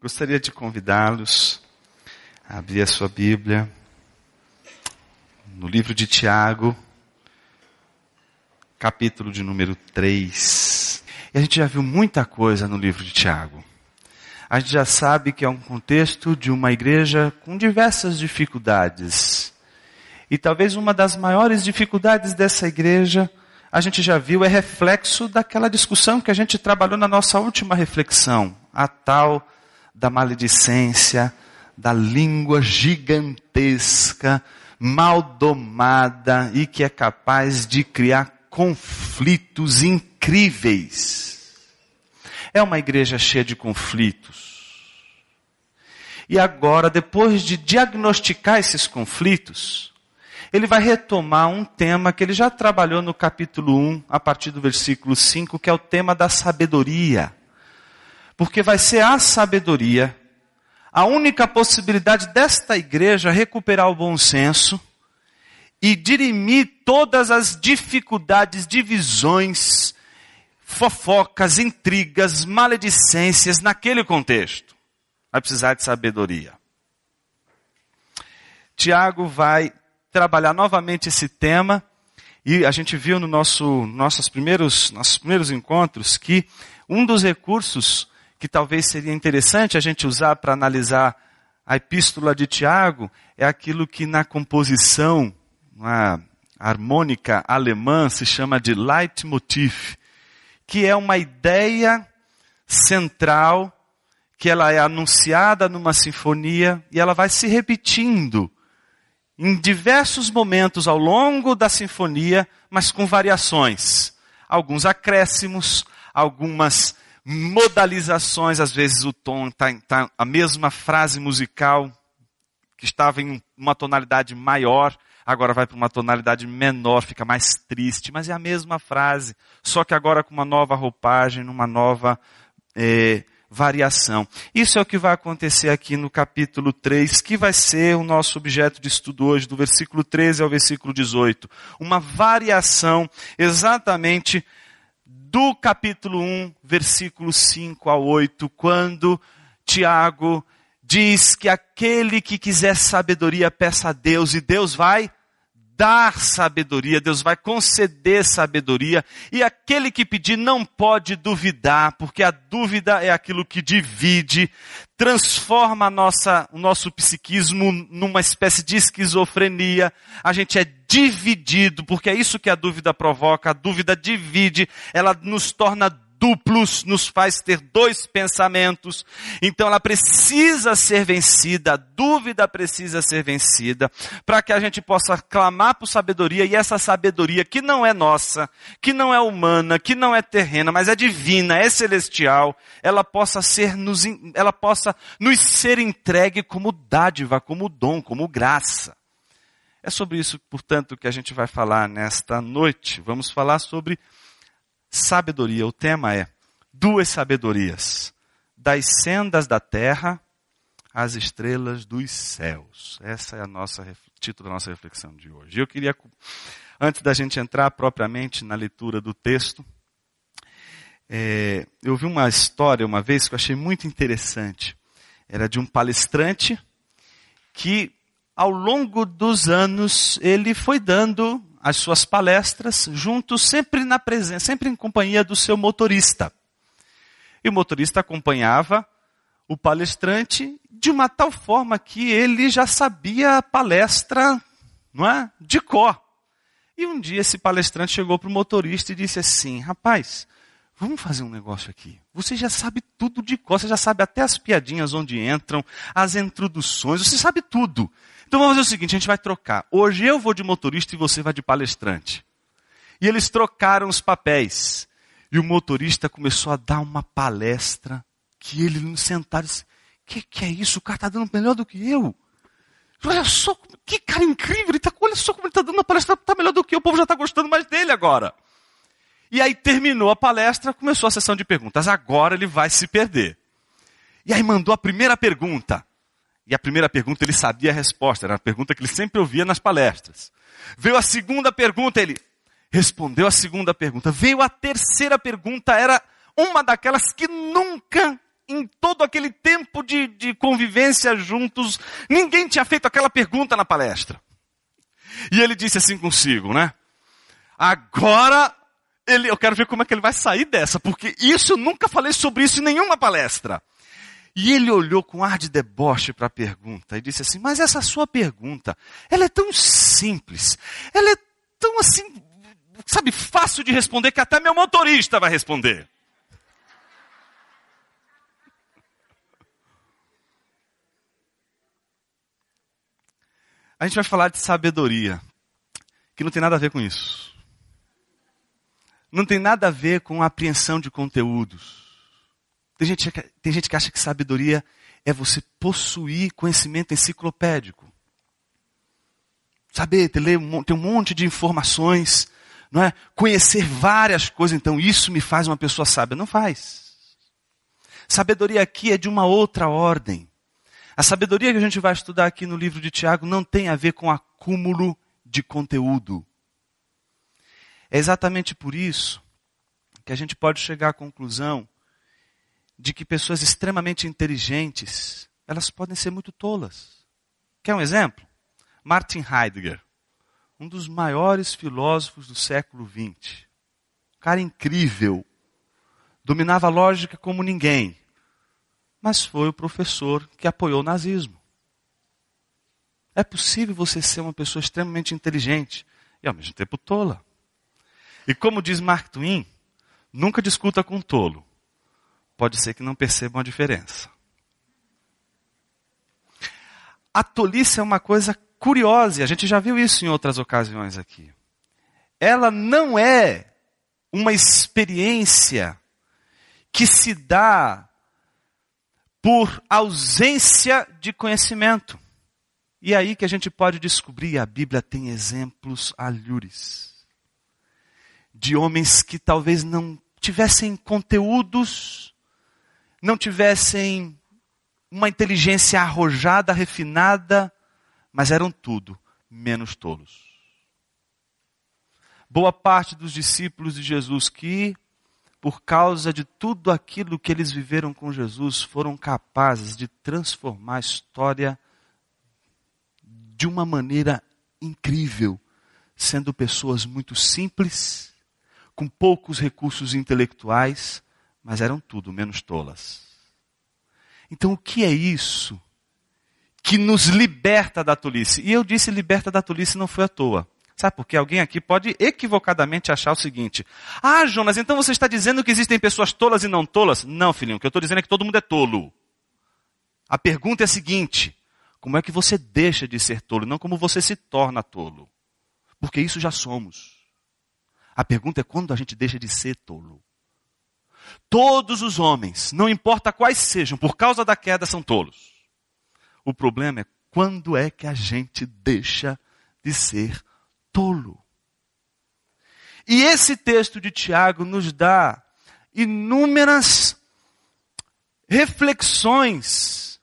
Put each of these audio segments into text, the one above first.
Gostaria de convidá-los a abrir a sua Bíblia no livro de Tiago, capítulo de número 3. E a gente já viu muita coisa no livro de Tiago. A gente já sabe que é um contexto de uma igreja com diversas dificuldades. E talvez uma das maiores dificuldades dessa igreja, a gente já viu, é reflexo daquela discussão que a gente trabalhou na nossa última reflexão, a tal da maledicência, da língua gigantesca, mal domada e que é capaz de criar conflitos incríveis. É uma igreja cheia de conflitos. E agora, depois de diagnosticar esses conflitos, ele vai retomar um tema que ele já trabalhou no capítulo 1, a partir do versículo 5, que é o tema da sabedoria porque vai ser a sabedoria a única possibilidade desta igreja recuperar o bom senso e dirimir todas as dificuldades, divisões, fofocas, intrigas, maledicências naquele contexto. Vai precisar de sabedoria. Tiago vai trabalhar novamente esse tema e a gente viu no nosso, nossos, primeiros, nossos primeiros encontros que um dos recursos que talvez seria interessante a gente usar para analisar a epístola de Tiago é aquilo que na composição na harmônica alemã se chama de Leitmotiv, que é uma ideia central que ela é anunciada numa sinfonia e ela vai se repetindo em diversos momentos ao longo da sinfonia, mas com variações. Alguns acréscimos, algumas modalizações, às vezes o tom está tá a mesma frase musical que estava em uma tonalidade maior, agora vai para uma tonalidade menor, fica mais triste, mas é a mesma frase, só que agora com uma nova roupagem, numa nova é, variação. Isso é o que vai acontecer aqui no capítulo 3, que vai ser o nosso objeto de estudo hoje, do versículo 13 ao versículo 18. Uma variação exatamente do capítulo 1, versículo 5 a 8, quando Tiago diz que aquele que quiser sabedoria peça a Deus e Deus vai dar sabedoria, Deus vai conceder sabedoria, e aquele que pedir não pode duvidar, porque a dúvida é aquilo que divide, transforma nossa, o nosso psiquismo numa espécie de esquizofrenia, a gente é dividido, porque é isso que a dúvida provoca, a dúvida divide, ela nos torna duplos, nos faz ter dois pensamentos. Então ela precisa ser vencida, a dúvida precisa ser vencida, para que a gente possa clamar por sabedoria e essa sabedoria que não é nossa, que não é humana, que não é terrena, mas é divina, é celestial, ela possa ser nos, ela possa nos ser entregue como dádiva, como dom, como graça. É sobre isso, portanto, que a gente vai falar nesta noite. Vamos falar sobre sabedoria. O tema é duas sabedorias: das sendas da terra às estrelas dos céus. Essa é a nossa título da nossa reflexão de hoje. Eu queria antes da gente entrar propriamente na leitura do texto, é, eu vi uma história uma vez que eu achei muito interessante. Era de um palestrante que, ao longo dos anos, ele foi dando as suas palestras juntos, sempre na presença, sempre em companhia do seu motorista. E o motorista acompanhava o palestrante de uma tal forma que ele já sabia a palestra, não é? De cor. E um dia esse palestrante chegou para o motorista e disse assim: Rapaz, vamos fazer um negócio aqui. Você já sabe tudo de cor, você já sabe até as piadinhas onde entram, as introduções, você sabe tudo. Então vamos fazer o seguinte: a gente vai trocar. Hoje eu vou de motorista e você vai de palestrante. E eles trocaram os papéis. E o motorista começou a dar uma palestra que ele sentado disse: que, que é isso? O cara está dando melhor do que eu. Olha só, que cara incrível, ele tá, olha só como ele está dando uma palestra, está melhor do que eu, o povo já está gostando mais dele agora. E aí terminou a palestra, começou a sessão de perguntas. Agora ele vai se perder. E aí mandou a primeira pergunta. E a primeira pergunta ele sabia a resposta, era a pergunta que ele sempre ouvia nas palestras. Veio a segunda pergunta, ele respondeu a segunda pergunta. Veio a terceira pergunta, era uma daquelas que nunca em todo aquele tempo de, de convivência juntos, ninguém tinha feito aquela pergunta na palestra. E ele disse assim consigo, né? Agora, ele, eu quero ver como é que ele vai sair dessa, porque isso eu nunca falei sobre isso em nenhuma palestra. E ele olhou com ar de deboche para a pergunta e disse assim: Mas essa sua pergunta, ela é tão simples, ela é tão assim, sabe, fácil de responder que até meu motorista vai responder. A gente vai falar de sabedoria, que não tem nada a ver com isso. Não tem nada a ver com apreensão de conteúdos. Tem gente, tem gente que acha que sabedoria é você possuir conhecimento enciclopédico. Saber, ter, ler, ter um monte de informações, não é? Conhecer várias coisas, então isso me faz uma pessoa sábia. Não faz. Sabedoria aqui é de uma outra ordem. A sabedoria que a gente vai estudar aqui no livro de Tiago não tem a ver com acúmulo de conteúdo. É exatamente por isso que a gente pode chegar à conclusão de que pessoas extremamente inteligentes, elas podem ser muito tolas. Quer um exemplo? Martin Heidegger, um dos maiores filósofos do século XX. Cara incrível. Dominava a lógica como ninguém mas foi o professor que apoiou o nazismo. É possível você ser uma pessoa extremamente inteligente e ao mesmo tempo tola. E como diz Mark Twain, nunca discuta com um tolo. Pode ser que não percebam a diferença. A tolice é uma coisa curiosa, e a gente já viu isso em outras ocasiões aqui. Ela não é uma experiência que se dá por ausência de conhecimento. E é aí que a gente pode descobrir, a Bíblia tem exemplos alhures de homens que talvez não tivessem conteúdos, não tivessem uma inteligência arrojada, refinada, mas eram tudo menos tolos. Boa parte dos discípulos de Jesus que por causa de tudo aquilo que eles viveram com Jesus, foram capazes de transformar a história de uma maneira incrível, sendo pessoas muito simples, com poucos recursos intelectuais, mas eram tudo menos tolas. Então, o que é isso que nos liberta da tolice? E eu disse liberta da tolice não foi à toa. Sabe por quê? Alguém aqui pode equivocadamente achar o seguinte: Ah, Jonas, então você está dizendo que existem pessoas tolas e não tolas? Não, filhinho, o que eu estou dizendo é que todo mundo é tolo. A pergunta é a seguinte: como é que você deixa de ser tolo, não como você se torna tolo? Porque isso já somos. A pergunta é quando a gente deixa de ser tolo. Todos os homens, não importa quais sejam, por causa da queda, são tolos. O problema é quando é que a gente deixa de ser tolo. E esse texto de Tiago nos dá inúmeras reflexões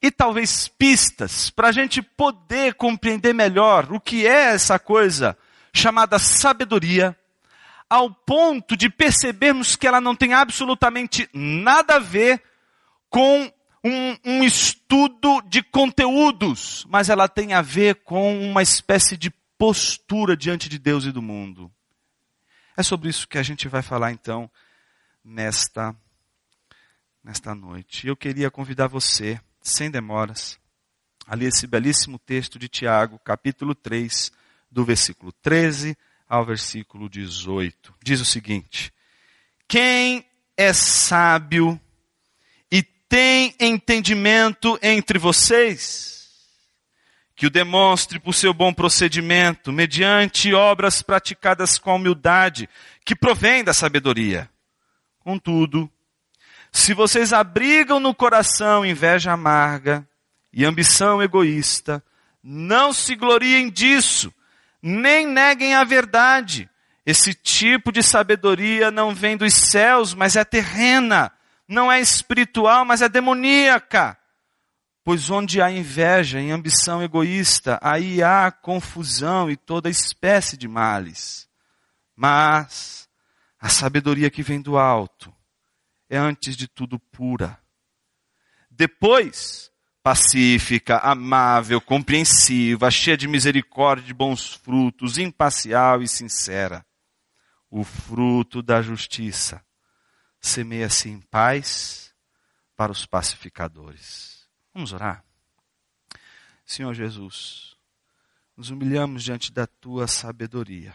e talvez pistas para a gente poder compreender melhor o que é essa coisa chamada sabedoria, ao ponto de percebermos que ela não tem absolutamente nada a ver com um, um, estudo de conteúdos, mas ela tem a ver com uma espécie de postura diante de Deus e do mundo. É sobre isso que a gente vai falar então nesta nesta noite. Eu queria convidar você, sem demoras, a ler esse belíssimo texto de Tiago, capítulo 3, do versículo 13 ao versículo 18. Diz o seguinte: Quem é sábio e tem entendimento entre vocês? que o demonstre por seu bom procedimento, mediante obras praticadas com humildade, que provém da sabedoria. Contudo, se vocês abrigam no coração inveja amarga e ambição egoísta, não se gloriem disso, nem neguem a verdade. Esse tipo de sabedoria não vem dos céus, mas é terrena, não é espiritual, mas é demoníaca. Pois onde há inveja e ambição egoísta, aí há confusão e toda espécie de males. Mas a sabedoria que vem do alto é antes de tudo pura, Depois, pacífica, amável, compreensiva, cheia de misericórdia, de bons frutos, imparcial e sincera. O fruto da justiça semeia-se em paz para os pacificadores. Vamos orar? Senhor Jesus, nos humilhamos diante da tua sabedoria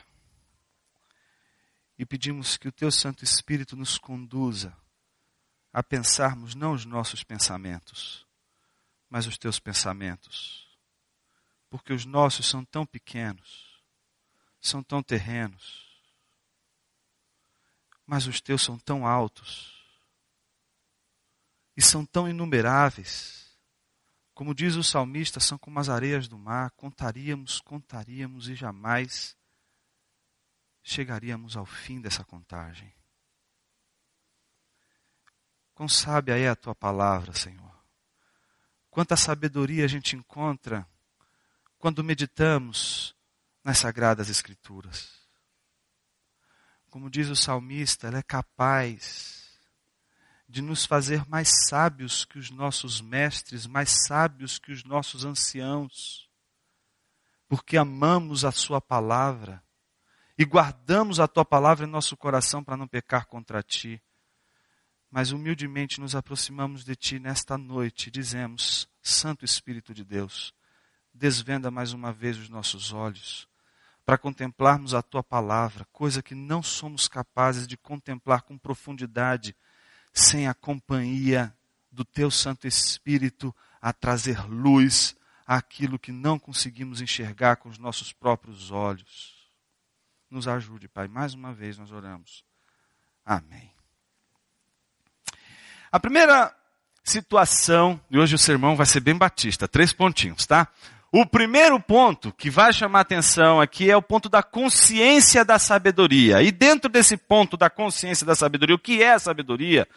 e pedimos que o teu Santo Espírito nos conduza a pensarmos não os nossos pensamentos, mas os teus pensamentos. Porque os nossos são tão pequenos, são tão terrenos, mas os teus são tão altos e são tão inumeráveis. Como diz o salmista, são como as areias do mar, contaríamos, contaríamos e jamais chegaríamos ao fim dessa contagem. Quão sábia é a tua palavra, Senhor. Quanta sabedoria a gente encontra quando meditamos nas sagradas Escrituras. Como diz o salmista, ela é capaz de nos fazer mais sábios que os nossos mestres, mais sábios que os nossos anciãos, porque amamos a Sua palavra e guardamos a Tua palavra em nosso coração para não pecar contra Ti mas humildemente nos aproximamos de Ti nesta noite e dizemos: Santo Espírito de Deus, desvenda mais uma vez os nossos olhos para contemplarmos a Tua palavra, coisa que não somos capazes de contemplar com profundidade sem a companhia do Teu Santo Espírito a trazer luz àquilo que não conseguimos enxergar com os nossos próprios olhos. Nos ajude, Pai. Mais uma vez nós oramos. Amém. A primeira situação, e hoje o sermão vai ser bem batista, três pontinhos, tá? O primeiro ponto que vai chamar atenção aqui é o ponto da consciência da sabedoria. E dentro desse ponto da consciência da sabedoria, o que é a sabedoria?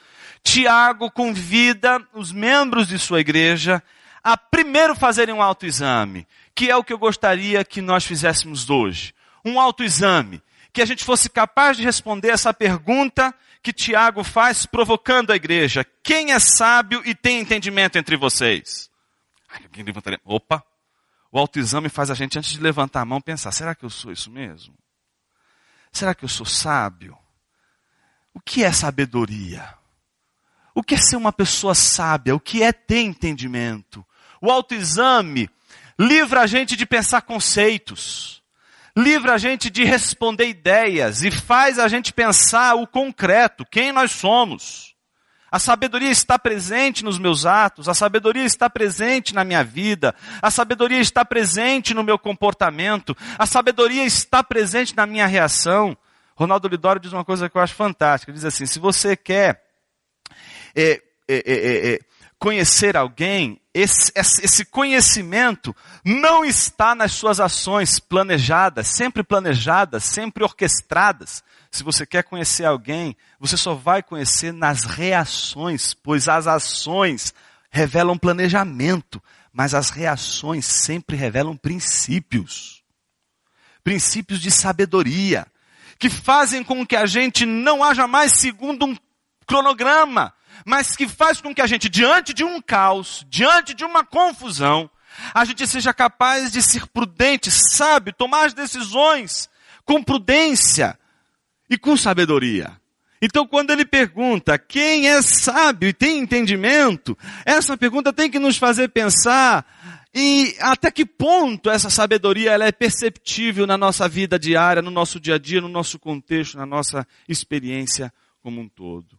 Tiago convida os membros de sua igreja a primeiro fazerem um autoexame, que é o que eu gostaria que nós fizéssemos hoje. Um autoexame, que a gente fosse capaz de responder essa pergunta que Tiago faz provocando a igreja. Quem é sábio e tem entendimento entre vocês? Alguém levantaria. Opa! O autoexame faz a gente, antes de levantar a mão, pensar: será que eu sou isso mesmo? Será que eu sou sábio? O que é sabedoria? O que é ser uma pessoa sábia? O que é ter entendimento? O autoexame livra a gente de pensar conceitos livra a gente de responder ideias e faz a gente pensar o concreto, quem nós somos. A sabedoria está presente nos meus atos, a sabedoria está presente na minha vida, a sabedoria está presente no meu comportamento, a sabedoria está presente na minha reação. Ronaldo Lidório diz uma coisa que eu acho fantástica, diz assim, se você quer é, é, é, é conhecer alguém, esse, esse conhecimento não está nas suas ações planejadas, sempre planejadas, sempre orquestradas. Se você quer conhecer alguém, você só vai conhecer nas reações, pois as ações revelam planejamento, mas as reações sempre revelam princípios. Princípios de sabedoria, que fazem com que a gente não haja mais segundo um cronograma, mas que faz com que a gente, diante de um caos, diante de uma confusão, a gente seja capaz de ser prudente, sábio, tomar as decisões com prudência e com sabedoria. Então, quando ele pergunta quem é sábio e tem entendimento, essa pergunta tem que nos fazer pensar e até que ponto essa sabedoria ela é perceptível na nossa vida diária, no nosso dia a dia, no nosso contexto, na nossa experiência como um todo.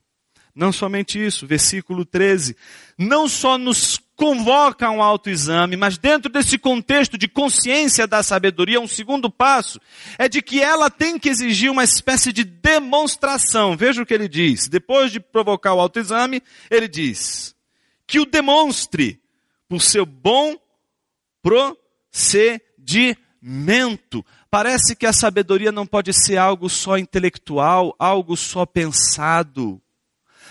Não somente isso, versículo 13. Não só nos convoca a um autoexame, mas dentro desse contexto de consciência da sabedoria, um segundo passo é de que ela tem que exigir uma espécie de demonstração. Veja o que ele diz. Depois de provocar o autoexame, ele diz que o demonstre por seu bom procedimento. Parece que a sabedoria não pode ser algo só intelectual, algo só pensado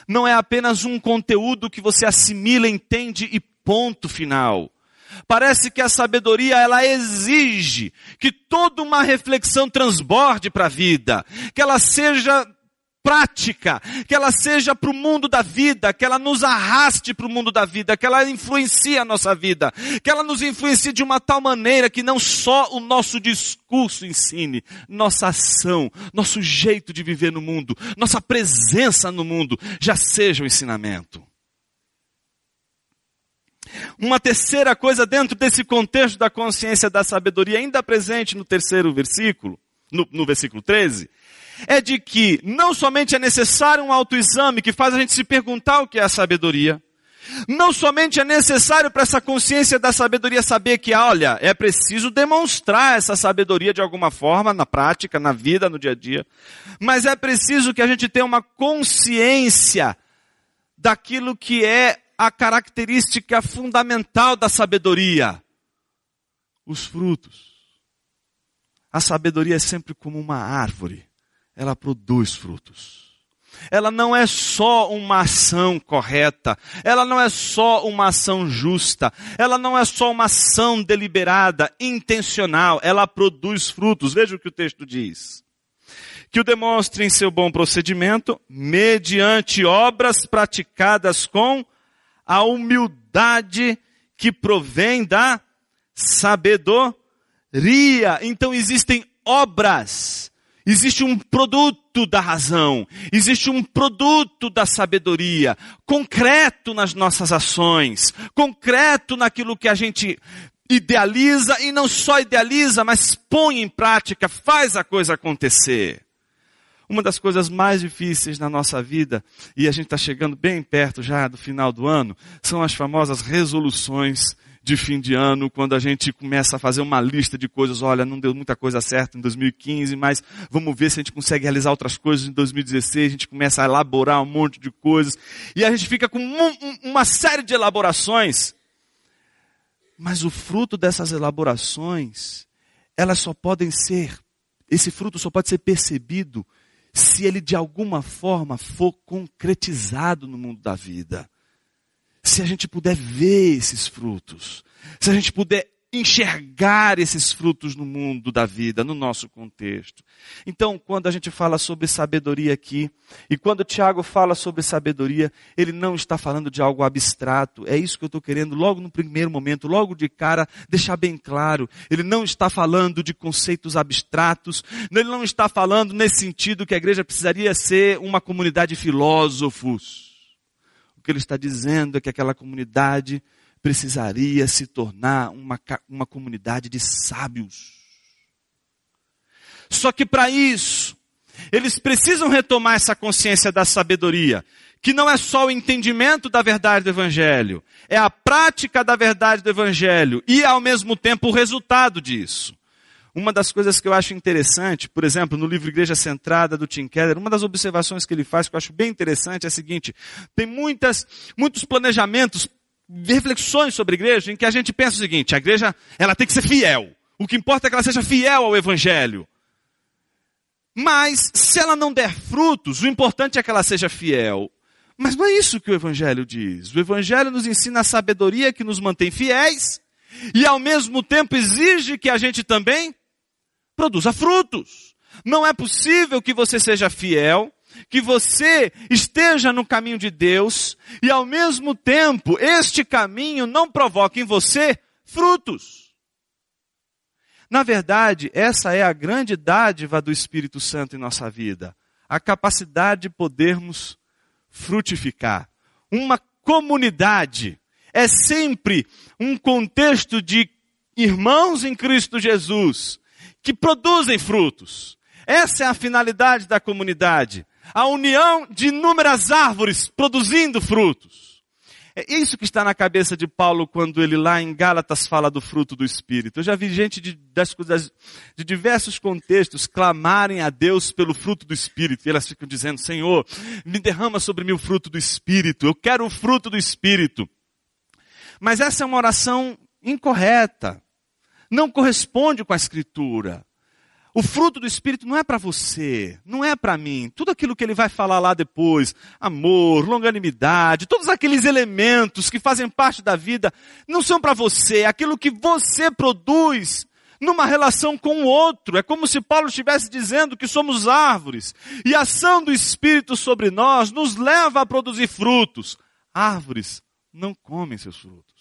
não é apenas um conteúdo que você assimila, entende e ponto final. Parece que a sabedoria ela exige que toda uma reflexão transborde para a vida, que ela seja prática, que ela seja para o mundo da vida, que ela nos arraste para o mundo da vida, que ela influencie a nossa vida, que ela nos influencie de uma tal maneira que não só o nosso discurso ensine, nossa ação, nosso jeito de viver no mundo, nossa presença no mundo já seja o ensinamento. Uma terceira coisa dentro desse contexto da consciência da sabedoria, ainda presente no terceiro versículo, no, no versículo 13, é de que não somente é necessário um autoexame que faz a gente se perguntar o que é a sabedoria, não somente é necessário para essa consciência da sabedoria saber que, olha, é preciso demonstrar essa sabedoria de alguma forma, na prática, na vida, no dia a dia, mas é preciso que a gente tenha uma consciência daquilo que é a característica fundamental da sabedoria: os frutos. A sabedoria é sempre como uma árvore, ela produz frutos. Ela não é só uma ação correta, ela não é só uma ação justa, ela não é só uma ação deliberada, intencional, ela produz frutos. Veja o que o texto diz. Que o demonstre em seu bom procedimento, mediante obras praticadas com a humildade que provém da sabedoria. Então existem obras, existe um produto da razão, existe um produto da sabedoria, concreto nas nossas ações, concreto naquilo que a gente idealiza e não só idealiza, mas põe em prática, faz a coisa acontecer. Uma das coisas mais difíceis na nossa vida, e a gente está chegando bem perto já do final do ano, são as famosas resoluções de fim de ano, quando a gente começa a fazer uma lista de coisas, olha, não deu muita coisa certa em 2015, mas vamos ver se a gente consegue realizar outras coisas em 2016, a gente começa a elaborar um monte de coisas, e a gente fica com uma série de elaborações, mas o fruto dessas elaborações, elas só podem ser, esse fruto só pode ser percebido se ele de alguma forma for concretizado no mundo da vida. Se a gente puder ver esses frutos, se a gente puder enxergar esses frutos no mundo da vida, no nosso contexto. Então, quando a gente fala sobre sabedoria aqui, e quando Tiago fala sobre sabedoria, ele não está falando de algo abstrato. É isso que eu estou querendo, logo no primeiro momento, logo de cara, deixar bem claro. Ele não está falando de conceitos abstratos, ele não está falando nesse sentido que a igreja precisaria ser uma comunidade de filósofos. Que ele está dizendo é que aquela comunidade precisaria se tornar uma, uma comunidade de sábios. Só que para isso, eles precisam retomar essa consciência da sabedoria, que não é só o entendimento da verdade do Evangelho, é a prática da verdade do Evangelho e, ao mesmo tempo, o resultado disso. Uma das coisas que eu acho interessante, por exemplo, no livro Igreja Centrada do Tim Keller, uma das observações que ele faz que eu acho bem interessante é a seguinte: tem muitas, muitos planejamentos reflexões sobre a igreja em que a gente pensa o seguinte: a igreja ela tem que ser fiel. O que importa é que ela seja fiel ao evangelho. Mas se ela não der frutos, o importante é que ela seja fiel. Mas não é isso que o evangelho diz. O evangelho nos ensina a sabedoria que nos mantém fiéis e ao mesmo tempo exige que a gente também produza frutos. Não é possível que você seja fiel que você esteja no caminho de Deus e ao mesmo tempo este caminho não provoque em você frutos. Na verdade, essa é a grande dádiva do Espírito Santo em nossa vida, a capacidade de podermos frutificar. Uma comunidade é sempre um contexto de irmãos em Cristo Jesus que produzem frutos. Essa é a finalidade da comunidade a união de inúmeras árvores produzindo frutos. É isso que está na cabeça de Paulo quando ele lá em Gálatas fala do fruto do Espírito. Eu já vi gente de, das, de diversos contextos clamarem a Deus pelo fruto do Espírito. E elas ficam dizendo, Senhor, me derrama sobre mim o fruto do Espírito. Eu quero o fruto do Espírito. Mas essa é uma oração incorreta. Não corresponde com a Escritura. O fruto do Espírito não é para você, não é para mim. Tudo aquilo que ele vai falar lá depois, amor, longanimidade, todos aqueles elementos que fazem parte da vida, não são para você. Aquilo que você produz numa relação com o outro. É como se Paulo estivesse dizendo que somos árvores. E a ação do Espírito sobre nós nos leva a produzir frutos. Árvores não comem seus frutos.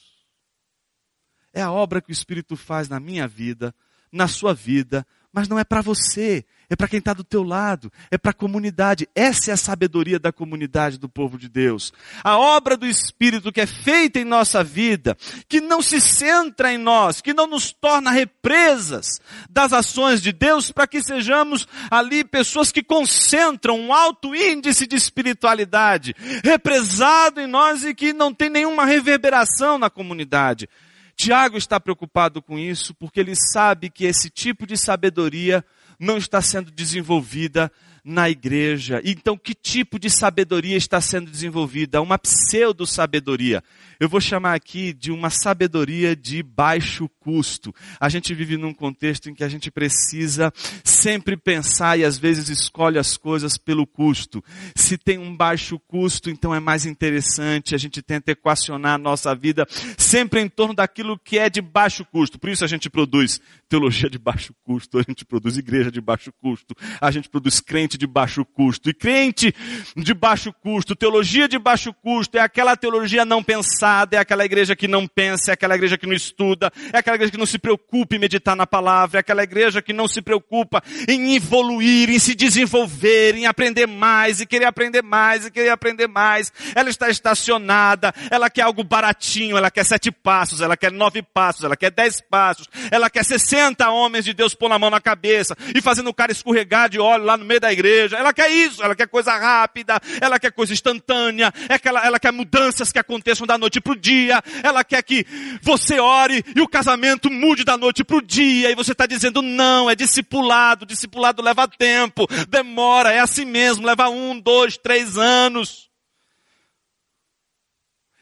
É a obra que o Espírito faz na minha vida, na sua vida, mas não é para você, é para quem está do teu lado, é para a comunidade. Essa é a sabedoria da comunidade do povo de Deus. A obra do Espírito que é feita em nossa vida, que não se centra em nós, que não nos torna represas das ações de Deus, para que sejamos ali pessoas que concentram um alto índice de espiritualidade, represado em nós e que não tem nenhuma reverberação na comunidade. Tiago está preocupado com isso porque ele sabe que esse tipo de sabedoria não está sendo desenvolvida na igreja. Então, que tipo de sabedoria está sendo desenvolvida? Uma pseudo-sabedoria. Eu vou chamar aqui de uma sabedoria de baixo custo. A gente vive num contexto em que a gente precisa sempre pensar e às vezes escolhe as coisas pelo custo. Se tem um baixo custo, então é mais interessante. A gente tenta equacionar a nossa vida sempre em torno daquilo que é de baixo custo. Por isso a gente produz teologia de baixo custo, a gente produz igreja de baixo custo, a gente produz crente de baixo custo. E crente de baixo custo, teologia de baixo custo, é aquela teologia não pensada, é aquela igreja que não pensa, é aquela igreja que não estuda, é aquela igreja que não se preocupa em meditar na palavra, é aquela igreja que não se preocupa em evoluir, em se desenvolver, em aprender mais, e querer aprender mais, e querer aprender mais. Ela está estacionada, ela quer algo baratinho, ela quer sete passos, ela quer nove passos, ela quer dez passos, ela quer 60 homens de Deus pôr a mão na cabeça e fazendo o cara escorregar de óleo lá no meio da igreja. Ela quer isso, ela quer coisa rápida, ela quer coisa instantânea, é ela, ela quer mudanças que aconteçam da noite para o dia, ela quer que você ore e o casamento mude da noite para o dia. E você está dizendo não, é discipulado, discipulado leva tempo, demora, é assim mesmo, leva um, dois, três anos.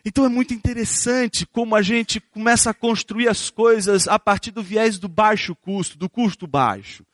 Então é muito interessante como a gente começa a construir as coisas a partir do viés do baixo custo, do custo baixo.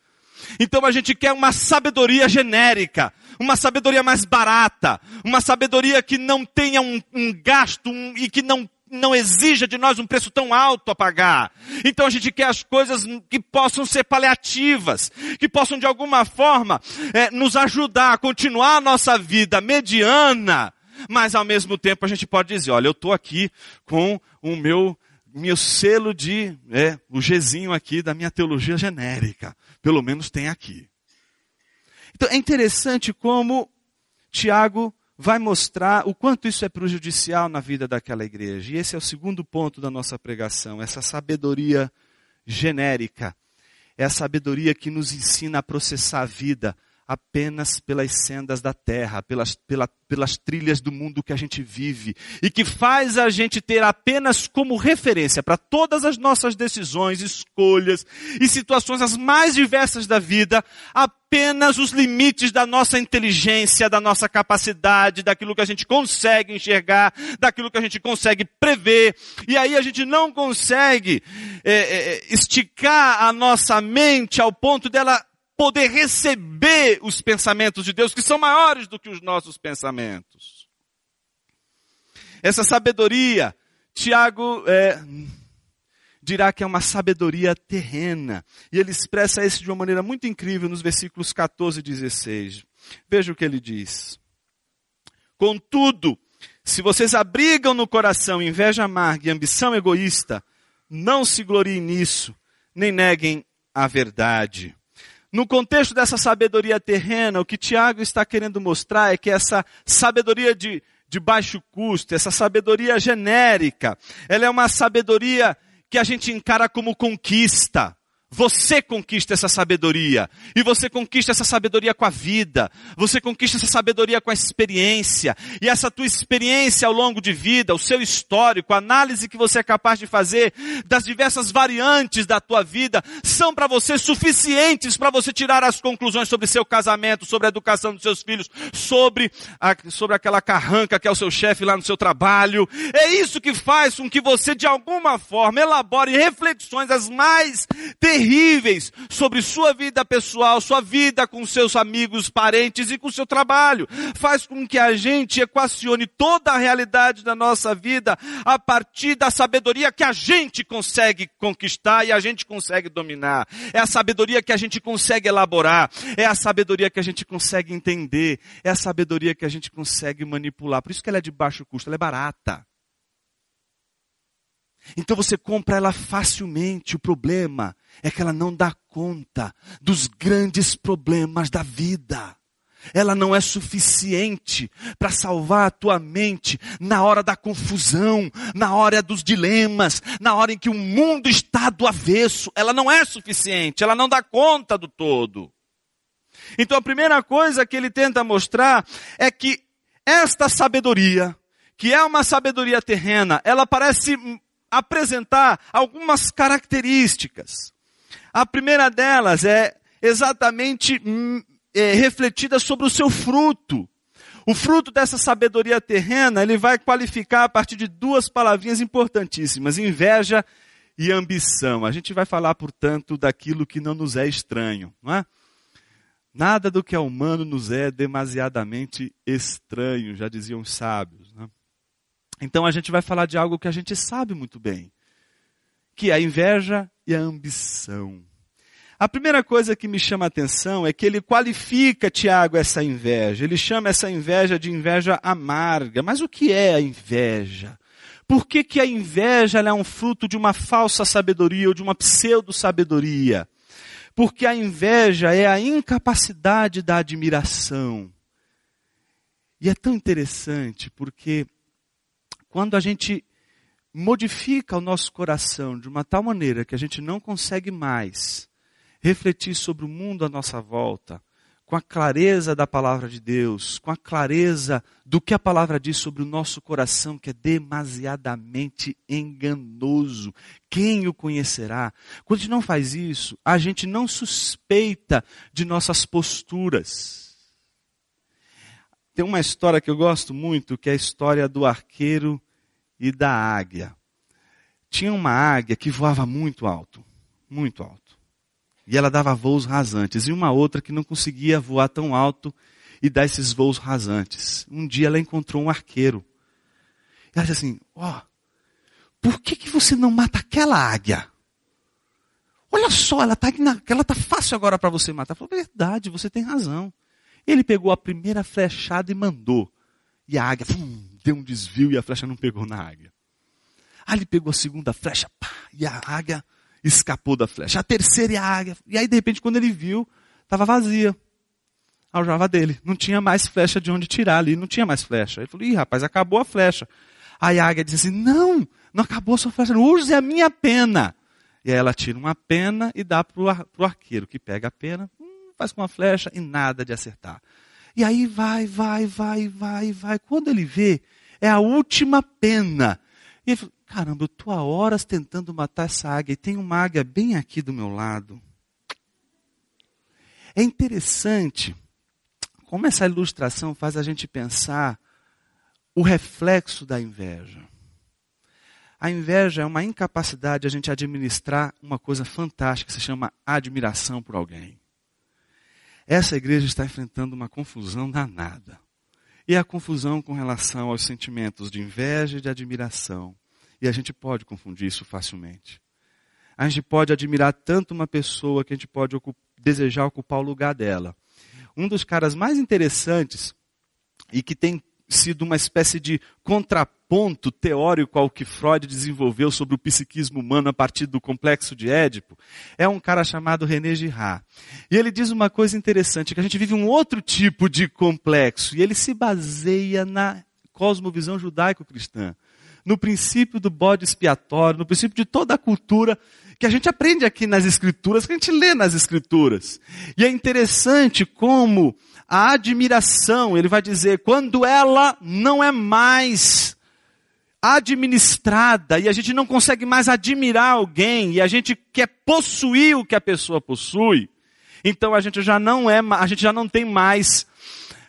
Então a gente quer uma sabedoria genérica, uma sabedoria mais barata, uma sabedoria que não tenha um, um gasto um, e que não não exija de nós um preço tão alto a pagar. Então a gente quer as coisas que possam ser paliativas, que possam de alguma forma é, nos ajudar a continuar a nossa vida mediana, mas ao mesmo tempo a gente pode dizer, olha, eu estou aqui com o meu meu selo de, é, o Gzinho aqui da minha teologia genérica. Pelo menos tem aqui. Então é interessante como Tiago vai mostrar o quanto isso é prejudicial na vida daquela igreja. E esse é o segundo ponto da nossa pregação, essa sabedoria genérica. É a sabedoria que nos ensina a processar a vida, apenas pelas sendas da terra, pelas, pela, pelas trilhas do mundo que a gente vive, e que faz a gente ter apenas como referência para todas as nossas decisões, escolhas e situações as mais diversas da vida, apenas os limites da nossa inteligência, da nossa capacidade, daquilo que a gente consegue enxergar, daquilo que a gente consegue prever, e aí a gente não consegue é, é, esticar a nossa mente ao ponto dela poder receber os pensamentos de Deus que são maiores do que os nossos pensamentos. Essa sabedoria, Tiago é, dirá que é uma sabedoria terrena. E ele expressa isso de uma maneira muito incrível nos versículos 14 e 16. Veja o que ele diz. Contudo, se vocês abrigam no coração inveja amarga e ambição egoísta, não se gloriem nisso, nem neguem a verdade. No contexto dessa sabedoria terrena, o que Tiago está querendo mostrar é que essa sabedoria de, de baixo custo, essa sabedoria genérica, ela é uma sabedoria que a gente encara como conquista. Você conquista essa sabedoria. E você conquista essa sabedoria com a vida. Você conquista essa sabedoria com a experiência. E essa tua experiência ao longo de vida, o seu histórico, a análise que você é capaz de fazer das diversas variantes da tua vida, são para você suficientes para você tirar as conclusões sobre seu casamento, sobre a educação dos seus filhos, sobre, a, sobre aquela carranca que é o seu chefe lá no seu trabalho. É isso que faz com que você, de alguma forma, elabore reflexões as mais terríveis terríveis sobre sua vida pessoal, sua vida com seus amigos, parentes e com seu trabalho. Faz com que a gente equacione toda a realidade da nossa vida a partir da sabedoria que a gente consegue conquistar e a gente consegue dominar. É a sabedoria que a gente consegue elaborar. É a sabedoria que a gente consegue entender. É a sabedoria que a gente consegue manipular. Por isso que ela é de baixo custo, ela é barata. Então você compra ela facilmente. O problema é que ela não dá conta dos grandes problemas da vida. Ela não é suficiente para salvar a tua mente na hora da confusão, na hora dos dilemas, na hora em que o mundo está do avesso. Ela não é suficiente, ela não dá conta do todo. Então a primeira coisa que ele tenta mostrar é que esta sabedoria, que é uma sabedoria terrena, ela parece apresentar algumas características. A primeira delas é exatamente hum, é, refletida sobre o seu fruto. O fruto dessa sabedoria terrena, ele vai qualificar a partir de duas palavrinhas importantíssimas: inveja e ambição. A gente vai falar, portanto, daquilo que não nos é estranho, não é? Nada do que é humano nos é demasiadamente estranho, já diziam os sábios. Né? Então a gente vai falar de algo que a gente sabe muito bem, que é a inveja e a ambição. A primeira coisa que me chama a atenção é que ele qualifica, Tiago, essa inveja. Ele chama essa inveja de inveja amarga. Mas o que é a inveja? Por que, que a inveja é um fruto de uma falsa sabedoria ou de uma pseudo-sabedoria? Porque a inveja é a incapacidade da admiração. E é tão interessante porque quando a gente modifica o nosso coração de uma tal maneira que a gente não consegue mais refletir sobre o mundo à nossa volta, com a clareza da palavra de Deus, com a clareza do que a palavra diz sobre o nosso coração, que é demasiadamente enganoso. Quem o conhecerá? Quando a gente não faz isso, a gente não suspeita de nossas posturas. Tem uma história que eu gosto muito, que é a história do arqueiro e da águia. Tinha uma águia que voava muito alto, muito alto. E ela dava voos rasantes. E uma outra que não conseguia voar tão alto e dar esses voos rasantes. Um dia ela encontrou um arqueiro. E ela disse assim, ó, oh, por que, que você não mata aquela águia? Olha só, ela está ela tá fácil agora para você matar. Falou, verdade, você tem razão. Ele pegou a primeira flechada e mandou. E a águia pum, deu um desvio e a flecha não pegou na águia. Aí ele pegou a segunda flecha pá, e a águia escapou da flecha. A terceira e a águia. E aí, de repente, quando ele viu, estava vazia. A aljava dele. Não tinha mais flecha de onde tirar ali. Não tinha mais flecha. Ele falou, ih, rapaz, acabou a flecha. Aí a águia disse assim, não, não acabou a sua flecha. Use a minha pena. E aí ela tira uma pena e dá para o arqueiro, que pega a pena, faz com uma flecha e nada de acertar. E aí vai, vai, vai, vai, vai. Quando ele vê, é a última pena. E ele fala, caramba, eu estou há horas tentando matar essa águia e tem uma águia bem aqui do meu lado. É interessante como essa ilustração faz a gente pensar o reflexo da inveja. A inveja é uma incapacidade de a gente administrar uma coisa fantástica que se chama admiração por alguém. Essa igreja está enfrentando uma confusão danada. E a confusão com relação aos sentimentos de inveja e de admiração. E a gente pode confundir isso facilmente. A gente pode admirar tanto uma pessoa que a gente pode desejar ocupar o lugar dela. Um dos caras mais interessantes e que tem sido uma espécie de contraponto teórico ao que Freud desenvolveu sobre o psiquismo humano a partir do complexo de Édipo, é um cara chamado René Girard. E ele diz uma coisa interessante, que a gente vive um outro tipo de complexo, e ele se baseia na cosmovisão judaico-cristã, no princípio do bode expiatório, no princípio de toda a cultura que a gente aprende aqui nas escrituras, que a gente lê nas escrituras. E é interessante como a admiração, ele vai dizer, quando ela não é mais administrada e a gente não consegue mais admirar alguém e a gente quer possuir o que a pessoa possui, então a gente já não é, a gente já não tem mais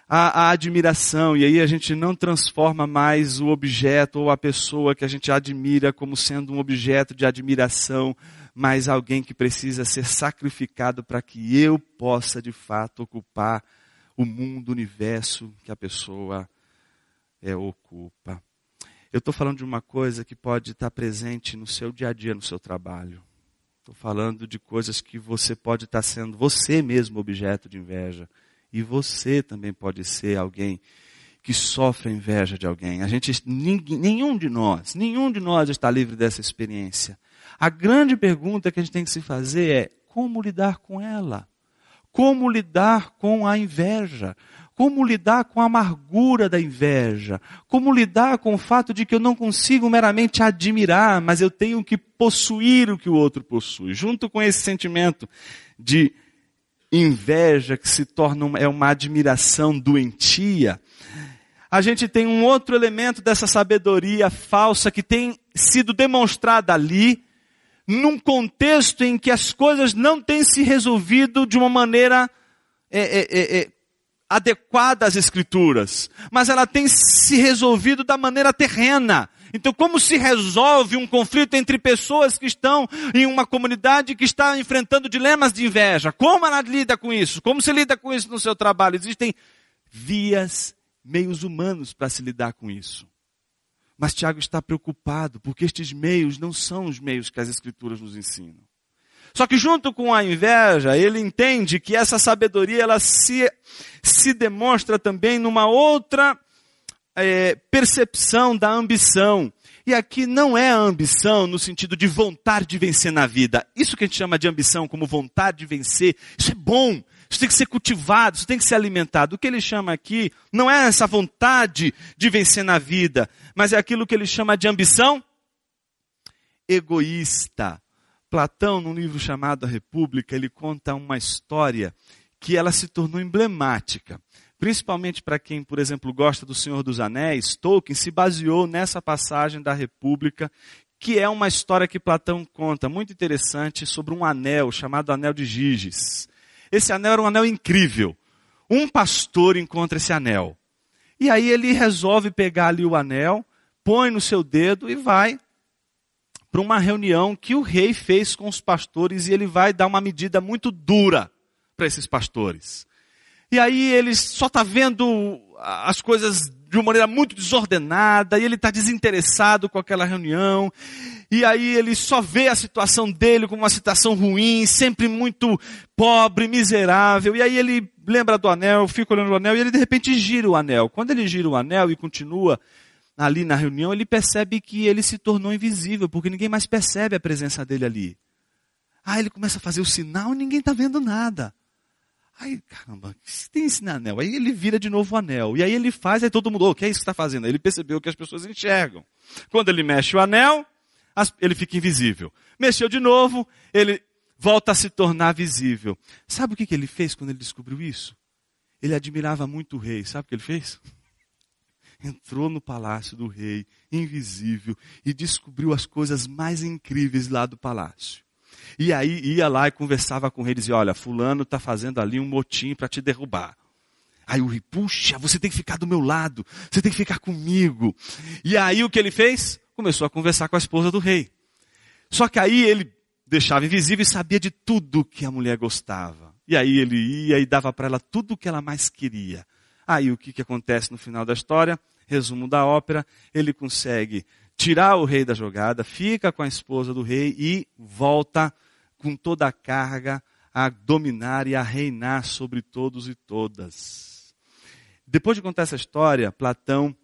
a, a, admiração, e aí a gente não transforma mais o objeto ou a pessoa que a gente admira como sendo um objeto de admiração, mas alguém que precisa ser sacrificado para que eu possa de fato ocupar o mundo, o universo que a pessoa é, ocupa. Eu estou falando de uma coisa que pode estar presente no seu dia a dia, no seu trabalho. Estou falando de coisas que você pode estar sendo você mesmo objeto de inveja. E você também pode ser alguém que sofre inveja de alguém. A gente, nenhum de nós, nenhum de nós está livre dessa experiência. A grande pergunta que a gente tem que se fazer é como lidar com ela? Como lidar com a inveja? Como lidar com a amargura da inveja? Como lidar com o fato de que eu não consigo meramente admirar, mas eu tenho que possuir o que o outro possui? Junto com esse sentimento de inveja que se torna uma, é uma admiração doentia, a gente tem um outro elemento dessa sabedoria falsa que tem sido demonstrada ali, num contexto em que as coisas não têm se resolvido de uma maneira é, é, é, é adequada às escrituras, mas ela tem se resolvido da maneira terrena. Então, como se resolve um conflito entre pessoas que estão em uma comunidade que está enfrentando dilemas de inveja? Como ela lida com isso? Como se lida com isso no seu trabalho? Existem vias, meios humanos para se lidar com isso. Mas Tiago está preocupado, porque estes meios não são os meios que as Escrituras nos ensinam. Só que junto com a inveja, ele entende que essa sabedoria ela se, se demonstra também numa outra é, percepção da ambição. E aqui não é a ambição no sentido de vontade de vencer na vida. Isso que a gente chama de ambição como vontade de vencer, isso é bom. Isso tem que ser cultivado, isso tem que ser alimentado. O que ele chama aqui não é essa vontade de vencer na vida, mas é aquilo que ele chama de ambição egoísta. Platão, num livro chamado A República, ele conta uma história que ela se tornou emblemática. Principalmente para quem, por exemplo, gosta do Senhor dos Anéis, Tolkien se baseou nessa passagem da República, que é uma história que Platão conta, muito interessante, sobre um anel chamado Anel de Giges. Esse anel era um anel incrível. Um pastor encontra esse anel. E aí ele resolve pegar ali o anel, põe no seu dedo e vai para uma reunião que o rei fez com os pastores e ele vai dar uma medida muito dura para esses pastores. E aí ele só está vendo as coisas de uma maneira muito desordenada, e ele está desinteressado com aquela reunião, e aí ele só vê a situação dele como uma situação ruim, sempre muito pobre, miserável, e aí ele lembra do anel, fica olhando o anel, e ele de repente gira o anel. Quando ele gira o anel e continua ali na reunião, ele percebe que ele se tornou invisível, porque ninguém mais percebe a presença dele ali. Aí ele começa a fazer o sinal e ninguém está vendo nada. Aí, caramba, que tem esse anel? Aí ele vira de novo o anel. E aí ele faz, aí todo mundo, o oh, que é isso que está fazendo? Aí ele percebeu que as pessoas enxergam. Quando ele mexe o anel, ele fica invisível. Mexeu de novo, ele volta a se tornar visível. Sabe o que, que ele fez quando ele descobriu isso? Ele admirava muito o rei. Sabe o que ele fez? Entrou no palácio do rei, invisível, e descobriu as coisas mais incríveis lá do palácio. E aí ia lá e conversava com ele, dizia, olha, fulano está fazendo ali um motim para te derrubar. Aí o rei, puxa, você tem que ficar do meu lado, você tem que ficar comigo. E aí o que ele fez? Começou a conversar com a esposa do rei. Só que aí ele deixava invisível e sabia de tudo que a mulher gostava. E aí ele ia e dava para ela tudo o que ela mais queria. Aí o que, que acontece no final da história? Resumo da ópera, ele consegue tirar o rei da jogada, fica com a esposa do rei e volta com toda a carga a dominar e a reinar sobre todos e todas. Depois de contar essa história, Platão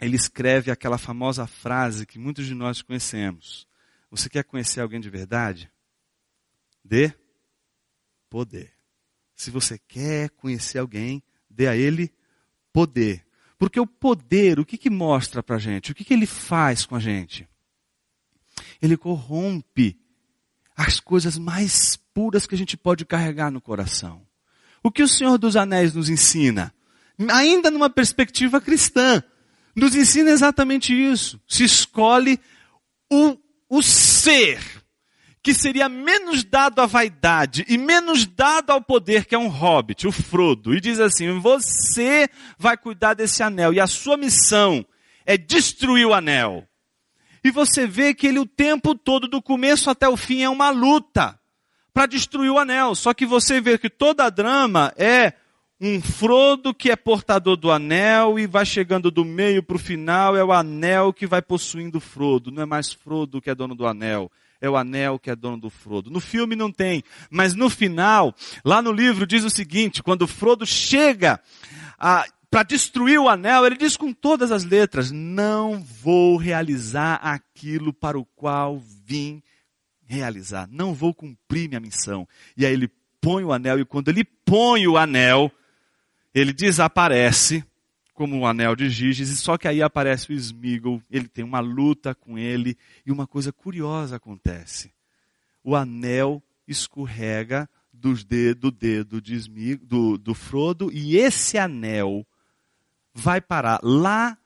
ele escreve aquela famosa frase que muitos de nós conhecemos. Você quer conhecer alguém de verdade? Dê poder. Se você quer conhecer alguém, dê a ele poder. Porque o poder, o que, que mostra para a gente? O que, que ele faz com a gente? Ele corrompe as coisas mais puras que a gente pode carregar no coração. O que o Senhor dos Anéis nos ensina? Ainda numa perspectiva cristã, nos ensina exatamente isso. Se escolhe o, o ser que seria menos dado à vaidade e menos dado ao poder, que é um hobbit, o Frodo, e diz assim: Você vai cuidar desse anel, e a sua missão é destruir o anel. E você vê que ele o tempo todo, do começo até o fim, é uma luta para destruir o anel. Só que você vê que toda a drama é um Frodo que é portador do anel e vai chegando do meio para o final, é o anel que vai possuindo Frodo. Não é mais Frodo que é dono do anel é o anel que é dono do Frodo. No filme não tem, mas no final, lá no livro diz o seguinte: quando Frodo chega para destruir o anel, ele diz com todas as letras: Não vou realizar aquilo para o qual vim realizar, não vou cumprir minha missão. E aí ele põe o anel, e quando ele põe o anel, ele desaparece como um anel de Giges, e só que aí aparece o Smeagol, ele tem uma luta com ele, e uma coisa curiosa acontece. O anel escorrega dos dedos, do dedo de do, do Frodo, e esse anel vai parar lá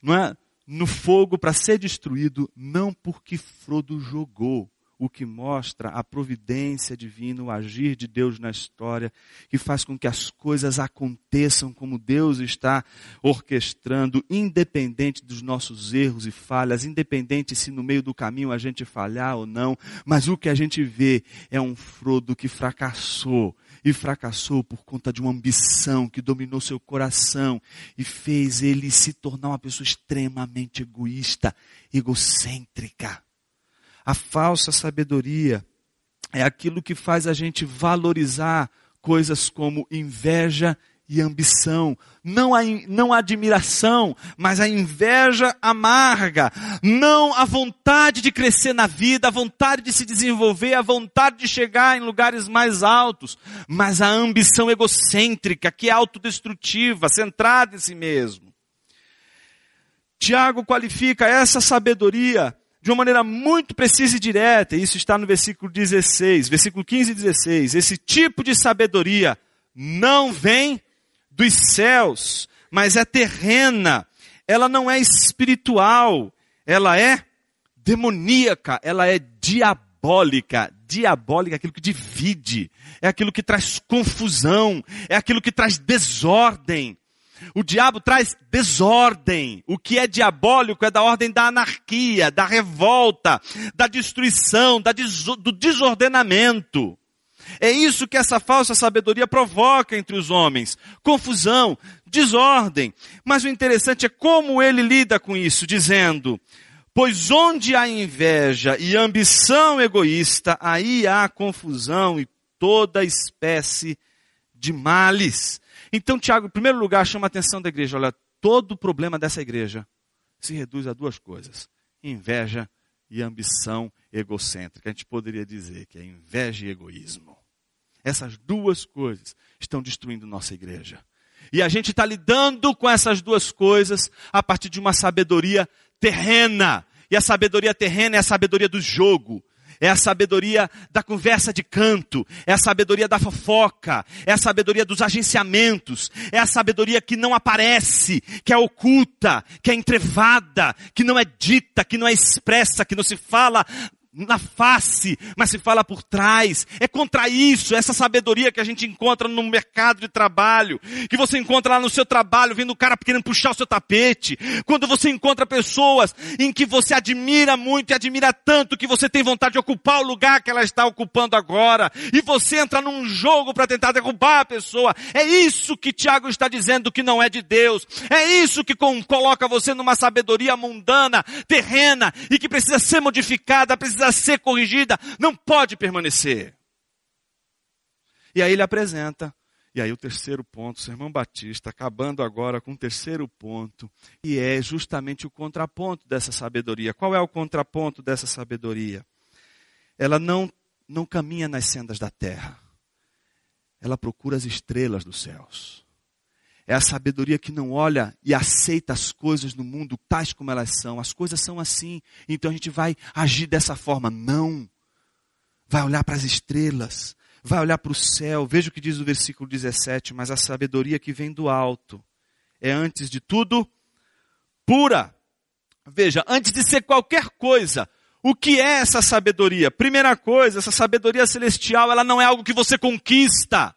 não é, no fogo para ser destruído, não porque Frodo jogou, o que mostra a providência divina, o agir de Deus na história, que faz com que as coisas aconteçam como Deus está orquestrando, independente dos nossos erros e falhas, independente se no meio do caminho a gente falhar ou não, mas o que a gente vê é um Frodo que fracassou, e fracassou por conta de uma ambição que dominou seu coração e fez ele se tornar uma pessoa extremamente egoísta, egocêntrica. A falsa sabedoria é aquilo que faz a gente valorizar coisas como inveja e ambição, não a, não a admiração, mas a inveja amarga, não a vontade de crescer na vida, a vontade de se desenvolver, a vontade de chegar em lugares mais altos, mas a ambição egocêntrica, que é autodestrutiva, centrada em si mesmo. Tiago qualifica essa sabedoria de uma maneira muito precisa e direta, isso está no versículo 16, versículo 15 e 16. Esse tipo de sabedoria não vem dos céus, mas é terrena, ela não é espiritual, ela é demoníaca, ela é diabólica. Diabólica é aquilo que divide, é aquilo que traz confusão, é aquilo que traz desordem. O diabo traz desordem. O que é diabólico é da ordem da anarquia, da revolta, da destruição, da des do desordenamento. É isso que essa falsa sabedoria provoca entre os homens: confusão, desordem. Mas o interessante é como ele lida com isso, dizendo: Pois onde há inveja e ambição egoísta, aí há confusão e toda espécie de males. Então, Tiago, em primeiro lugar, chama a atenção da igreja. Olha, todo o problema dessa igreja se reduz a duas coisas: inveja e ambição egocêntrica. A gente poderia dizer que é inveja e egoísmo. Essas duas coisas estão destruindo nossa igreja. E a gente está lidando com essas duas coisas a partir de uma sabedoria terrena. E a sabedoria terrena é a sabedoria do jogo, é a sabedoria da conversa de canto, é a sabedoria da fofoca, é a sabedoria dos agenciamentos, é a sabedoria que não aparece, que é oculta, que é entrevada, que não é dita, que não é expressa, que não se fala na face, mas se fala por trás. É contra isso, essa sabedoria que a gente encontra no mercado de trabalho, que você encontra lá no seu trabalho, vendo o cara querendo puxar o seu tapete. Quando você encontra pessoas em que você admira muito e admira tanto que você tem vontade de ocupar o lugar que ela está ocupando agora, e você entra num jogo para tentar derrubar a pessoa. É isso que Tiago está dizendo que não é de Deus. É isso que coloca você numa sabedoria mundana, terrena e que precisa ser modificada, precisa precisa ser corrigida, não pode permanecer. E aí ele apresenta, e aí o terceiro ponto, Sermão Batista, acabando agora com o terceiro ponto, e é justamente o contraponto dessa sabedoria. Qual é o contraponto dessa sabedoria? Ela não, não caminha nas sendas da terra, ela procura as estrelas dos céus. É a sabedoria que não olha e aceita as coisas no mundo tais como elas são. As coisas são assim, então a gente vai agir dessa forma. Não. Vai olhar para as estrelas, vai olhar para o céu. Veja o que diz o versículo 17: Mas a sabedoria que vem do alto é, antes de tudo, pura. Veja, antes de ser qualquer coisa, O que é essa sabedoria? Primeira coisa, essa sabedoria celestial, ela não é algo que você conquista.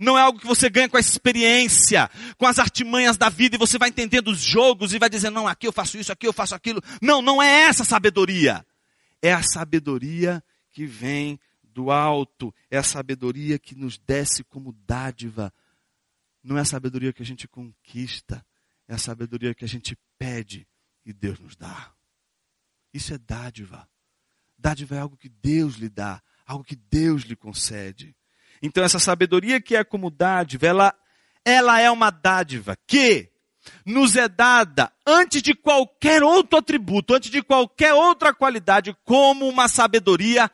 Não é algo que você ganha com a experiência, com as artimanhas da vida e você vai entendendo os jogos e vai dizendo, não, aqui eu faço isso, aqui eu faço aquilo. Não, não é essa sabedoria. É a sabedoria que vem do alto, é a sabedoria que nos desce como dádiva. Não é a sabedoria que a gente conquista, é a sabedoria que a gente pede e Deus nos dá. Isso é dádiva. Dádiva é algo que Deus lhe dá, algo que Deus lhe concede. Então essa sabedoria que é como dádiva, ela, ela é uma dádiva que nos é dada antes de qualquer outro atributo, antes de qualquer outra qualidade, como uma sabedoria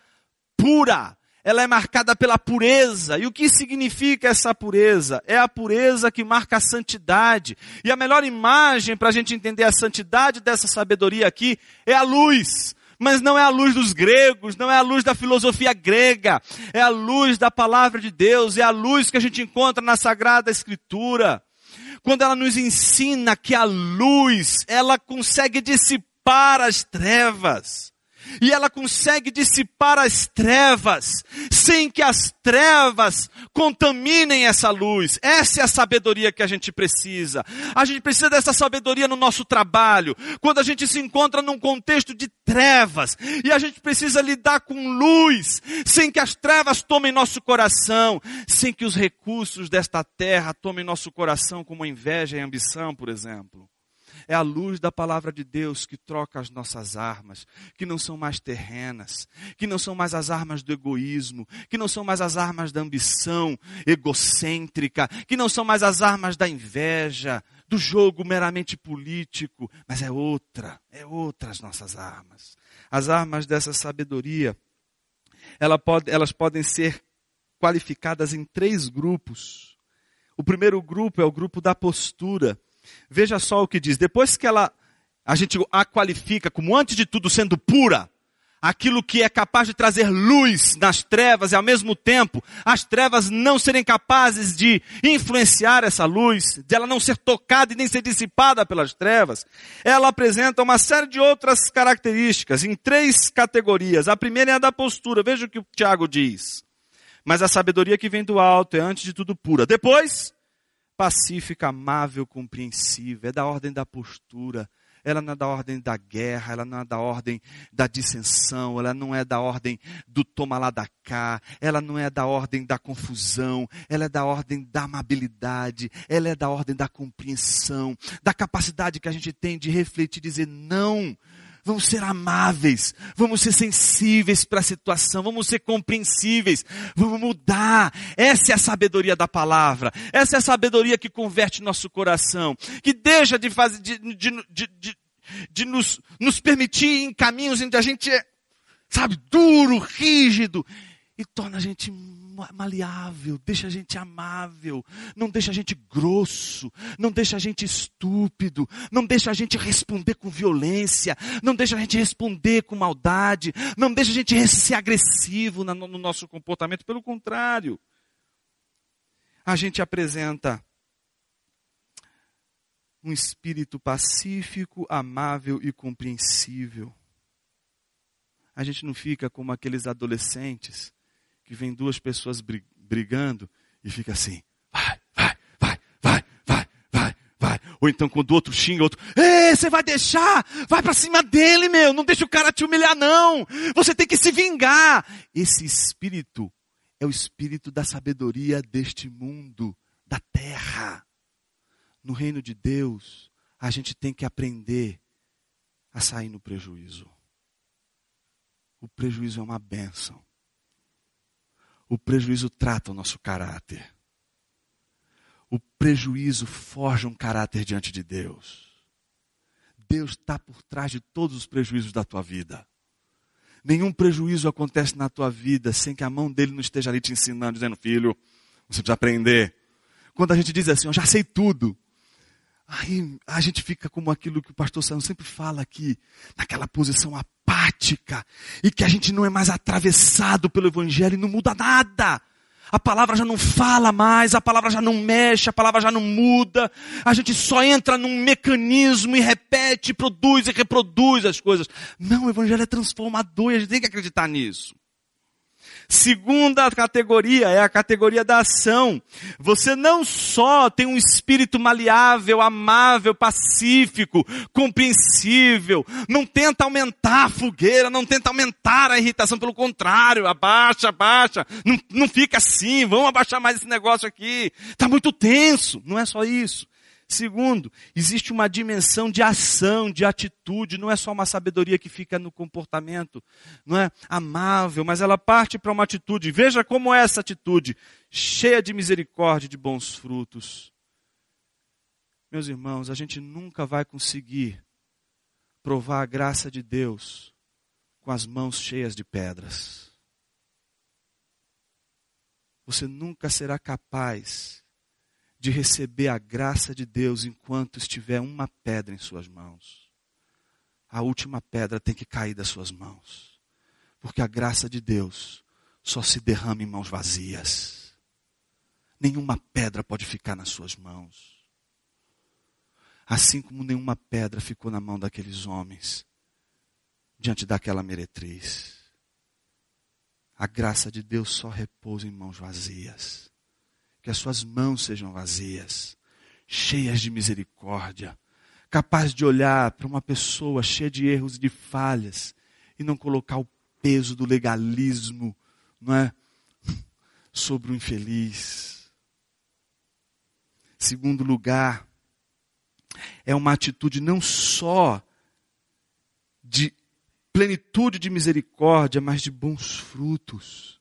pura. Ela é marcada pela pureza. E o que significa essa pureza? É a pureza que marca a santidade. E a melhor imagem para a gente entender a santidade dessa sabedoria aqui é a luz. Mas não é a luz dos gregos, não é a luz da filosofia grega, é a luz da palavra de Deus, é a luz que a gente encontra na Sagrada Escritura. Quando ela nos ensina que a luz, ela consegue dissipar as trevas e ela consegue dissipar as trevas, sem que as trevas contaminem essa luz. Essa é a sabedoria que a gente precisa. A gente precisa dessa sabedoria no nosso trabalho, quando a gente se encontra num contexto de trevas, e a gente precisa lidar com luz, sem que as trevas tomem nosso coração, sem que os recursos desta terra tomem nosso coração, como inveja e ambição, por exemplo. É a luz da palavra de Deus que troca as nossas armas, que não são mais terrenas, que não são mais as armas do egoísmo, que não são mais as armas da ambição egocêntrica, que não são mais as armas da inveja, do jogo meramente político, mas é outra, é outra as nossas armas. As armas dessa sabedoria, ela pode, elas podem ser qualificadas em três grupos. O primeiro grupo é o grupo da postura. Veja só o que diz. Depois que ela, a gente a qualifica como antes de tudo sendo pura, aquilo que é capaz de trazer luz nas trevas e ao mesmo tempo as trevas não serem capazes de influenciar essa luz, de ela não ser tocada e nem ser dissipada pelas trevas, ela apresenta uma série de outras características em três categorias. A primeira é a da postura. Veja o que o Tiago diz. Mas a sabedoria que vem do alto é antes de tudo pura. Depois, pacífica, amável, compreensiva, é da ordem da postura, ela não é da ordem da guerra, ela não é da ordem da dissensão, ela não é da ordem do toma lá da cá, ela não é da ordem da confusão, ela é da ordem da amabilidade, ela é da ordem da compreensão, da capacidade que a gente tem de refletir e dizer não Vamos ser amáveis, vamos ser sensíveis para a situação, vamos ser compreensíveis, vamos mudar. Essa é a sabedoria da palavra, essa é a sabedoria que converte nosso coração, que deixa de fazer, de, de, de, de, nos, nos permitir em caminhos onde a gente é, sabe, duro, rígido, e torna a gente maleável, deixa a gente amável, não deixa a gente grosso, não deixa a gente estúpido, não deixa a gente responder com violência, não deixa a gente responder com maldade, não deixa a gente ser agressivo no nosso comportamento, pelo contrário. A gente apresenta um espírito pacífico, amável e compreensível. A gente não fica como aqueles adolescentes que vem duas pessoas brigando e fica assim, vai, vai, vai, vai, vai, vai, vai. Ou então quando o outro xinga, o outro, ei, você vai deixar? Vai para cima dele, meu, não deixa o cara te humilhar não. Você tem que se vingar. Esse espírito é o espírito da sabedoria deste mundo, da terra. No reino de Deus, a gente tem que aprender a sair no prejuízo. O prejuízo é uma bênção. O prejuízo trata o nosso caráter. O prejuízo forja um caráter diante de Deus. Deus está por trás de todos os prejuízos da tua vida. Nenhum prejuízo acontece na tua vida sem que a mão dele não esteja ali te ensinando, dizendo, filho, você precisa aprender. Quando a gente diz assim, eu já sei tudo, Aí a gente fica como aquilo que o pastor São sempre fala aqui, naquela posição apática, e que a gente não é mais atravessado pelo Evangelho e não muda nada. A palavra já não fala mais, a palavra já não mexe, a palavra já não muda. A gente só entra num mecanismo e repete, produz e reproduz as coisas. Não, o evangelho é transformador e a gente tem que acreditar nisso. Segunda categoria é a categoria da ação. Você não só tem um espírito maleável, amável, pacífico, compreensível, não tenta aumentar a fogueira, não tenta aumentar a irritação, pelo contrário, abaixa, abaixa, não, não fica assim, vamos abaixar mais esse negócio aqui, está muito tenso. Não é só isso. Segundo, existe uma dimensão de ação, de atitude, não é só uma sabedoria que fica no comportamento, não é amável, mas ela parte para uma atitude. Veja como é essa atitude, cheia de misericórdia e de bons frutos. Meus irmãos, a gente nunca vai conseguir provar a graça de Deus com as mãos cheias de pedras. Você nunca será capaz de receber a graça de Deus enquanto estiver uma pedra em suas mãos. A última pedra tem que cair das suas mãos. Porque a graça de Deus só se derrama em mãos vazias. Nenhuma pedra pode ficar nas suas mãos. Assim como nenhuma pedra ficou na mão daqueles homens diante daquela meretriz. A graça de Deus só repousa em mãos vazias que as suas mãos sejam vazias, cheias de misericórdia, capaz de olhar para uma pessoa cheia de erros e de falhas e não colocar o peso do legalismo, não é, sobre o infeliz. Segundo lugar, é uma atitude não só de plenitude de misericórdia, mas de bons frutos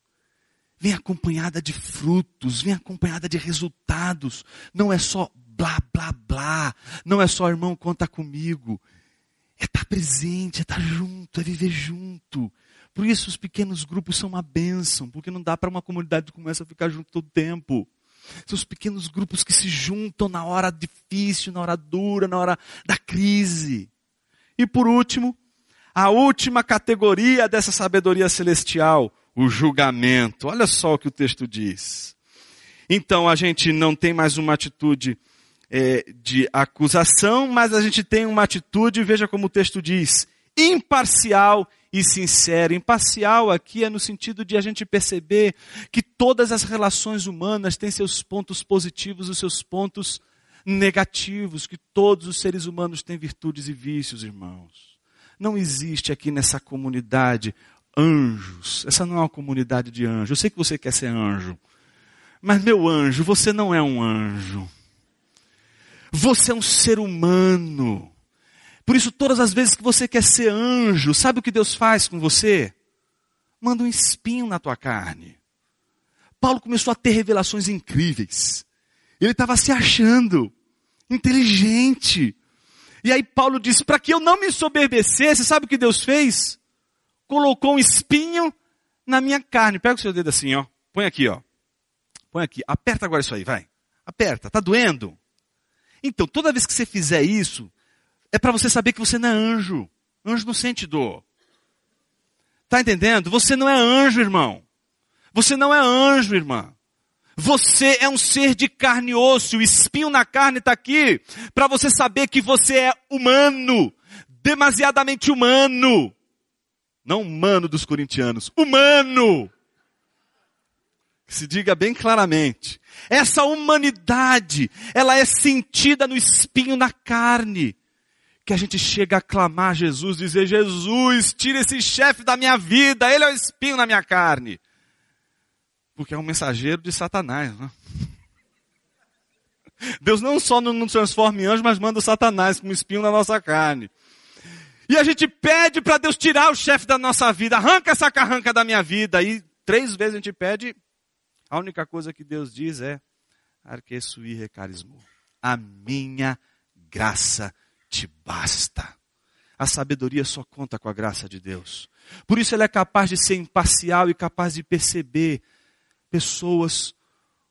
vem acompanhada de frutos, vem acompanhada de resultados. Não é só blá, blá, blá. Não é só, irmão, conta comigo. É estar tá presente, é estar tá junto, é viver junto. Por isso os pequenos grupos são uma bênção, porque não dá para uma comunidade que começa a ficar junto todo tempo. São os pequenos grupos que se juntam na hora difícil, na hora dura, na hora da crise. E por último, a última categoria dessa sabedoria celestial, o julgamento. Olha só o que o texto diz. Então a gente não tem mais uma atitude é, de acusação, mas a gente tem uma atitude, veja como o texto diz, imparcial e sincera. Imparcial aqui é no sentido de a gente perceber que todas as relações humanas têm seus pontos positivos e seus pontos negativos, que todos os seres humanos têm virtudes e vícios, irmãos. Não existe aqui nessa comunidade anjos. Essa não é uma comunidade de anjos. Eu sei que você quer ser anjo. Mas, meu anjo, você não é um anjo. Você é um ser humano. Por isso, todas as vezes que você quer ser anjo, sabe o que Deus faz com você? Manda um espinho na tua carne. Paulo começou a ter revelações incríveis. Ele estava se achando inteligente. E aí Paulo disse: para que eu não me soberbecesse, sabe o que Deus fez? Colocou um espinho na minha carne. Pega o seu dedo assim, ó. Põe aqui, ó. Põe aqui. Aperta agora isso aí, vai. Aperta. Tá doendo? Então, toda vez que você fizer isso, é para você saber que você não é anjo. Anjo não sente dor. Tá entendendo? Você não é anjo, irmão. Você não é anjo, irmã. Você é um ser de carne e osso. O espinho na carne está aqui para você saber que você é humano, demasiadamente humano. Não humano dos corintianos, humano. Que se diga bem claramente. Essa humanidade, ela é sentida no espinho na carne. Que a gente chega a clamar a Jesus, dizer, Jesus, tira esse chefe da minha vida, ele é o espinho na minha carne. Porque é um mensageiro de Satanás, né? Deus não só não nos transforma em anjo, mas manda o Satanás como espinho na nossa carne. E a gente pede para Deus tirar o chefe da nossa vida, arranca essa carranca da minha vida. E três vezes a gente pede, a única coisa que Deus diz é, arqueçui recarismo. A minha graça te basta. A sabedoria só conta com a graça de Deus. Por isso ele é capaz de ser imparcial e capaz de perceber pessoas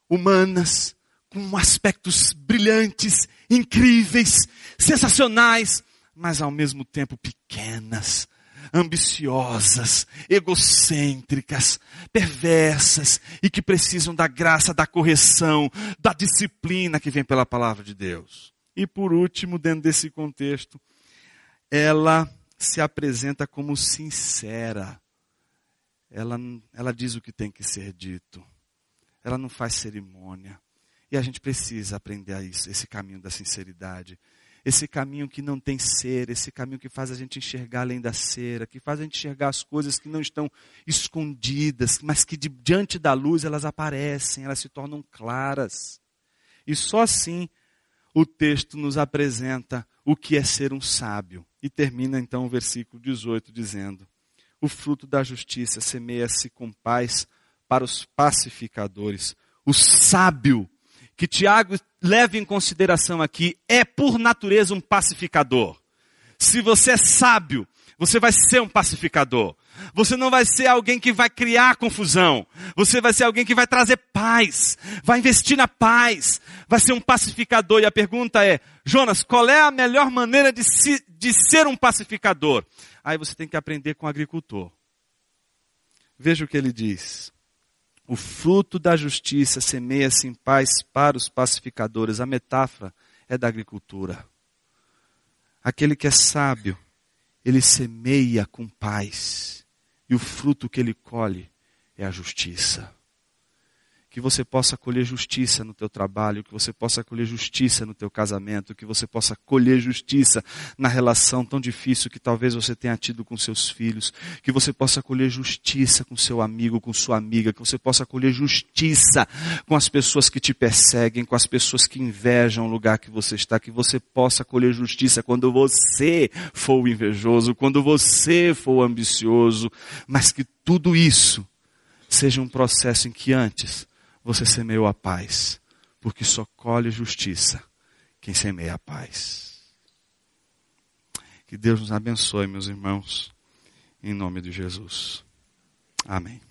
humanas com aspectos brilhantes, incríveis, sensacionais, mas ao mesmo tempo pequenas, ambiciosas, egocêntricas, perversas e que precisam da graça, da correção, da disciplina que vem pela palavra de Deus. E por último, dentro desse contexto, ela se apresenta como sincera. Ela, ela diz o que tem que ser dito. Ela não faz cerimônia. E a gente precisa aprender a isso, esse caminho da sinceridade. Esse caminho que não tem ser, esse caminho que faz a gente enxergar além da cera, que faz a gente enxergar as coisas que não estão escondidas, mas que diante da luz elas aparecem, elas se tornam claras. E só assim o texto nos apresenta o que é ser um sábio. E termina então o versículo 18 dizendo: O fruto da justiça semeia-se com paz para os pacificadores. O sábio, que Tiago leva em consideração aqui, é por natureza um pacificador. Se você é sábio, você vai ser um pacificador. Você não vai ser alguém que vai criar confusão. Você vai ser alguém que vai trazer paz. Vai investir na paz. Vai ser um pacificador. E a pergunta é, Jonas, qual é a melhor maneira de, se, de ser um pacificador? Aí você tem que aprender com o agricultor. Veja o que ele diz. O fruto da justiça semeia-se em paz para os pacificadores. A metáfora é da agricultura. Aquele que é sábio, ele semeia com paz e o fruto que ele colhe é a justiça. Que você possa colher justiça no teu trabalho, que você possa colher justiça no teu casamento, que você possa colher justiça na relação tão difícil que talvez você tenha tido com seus filhos, que você possa colher justiça com seu amigo, com sua amiga, que você possa colher justiça com as pessoas que te perseguem, com as pessoas que invejam o lugar que você está, que você possa colher justiça quando você for o invejoso, quando você for o ambicioso, mas que tudo isso seja um processo em que antes você semeou a paz, porque só colhe justiça quem semeia a paz. Que Deus nos abençoe, meus irmãos, em nome de Jesus. Amém.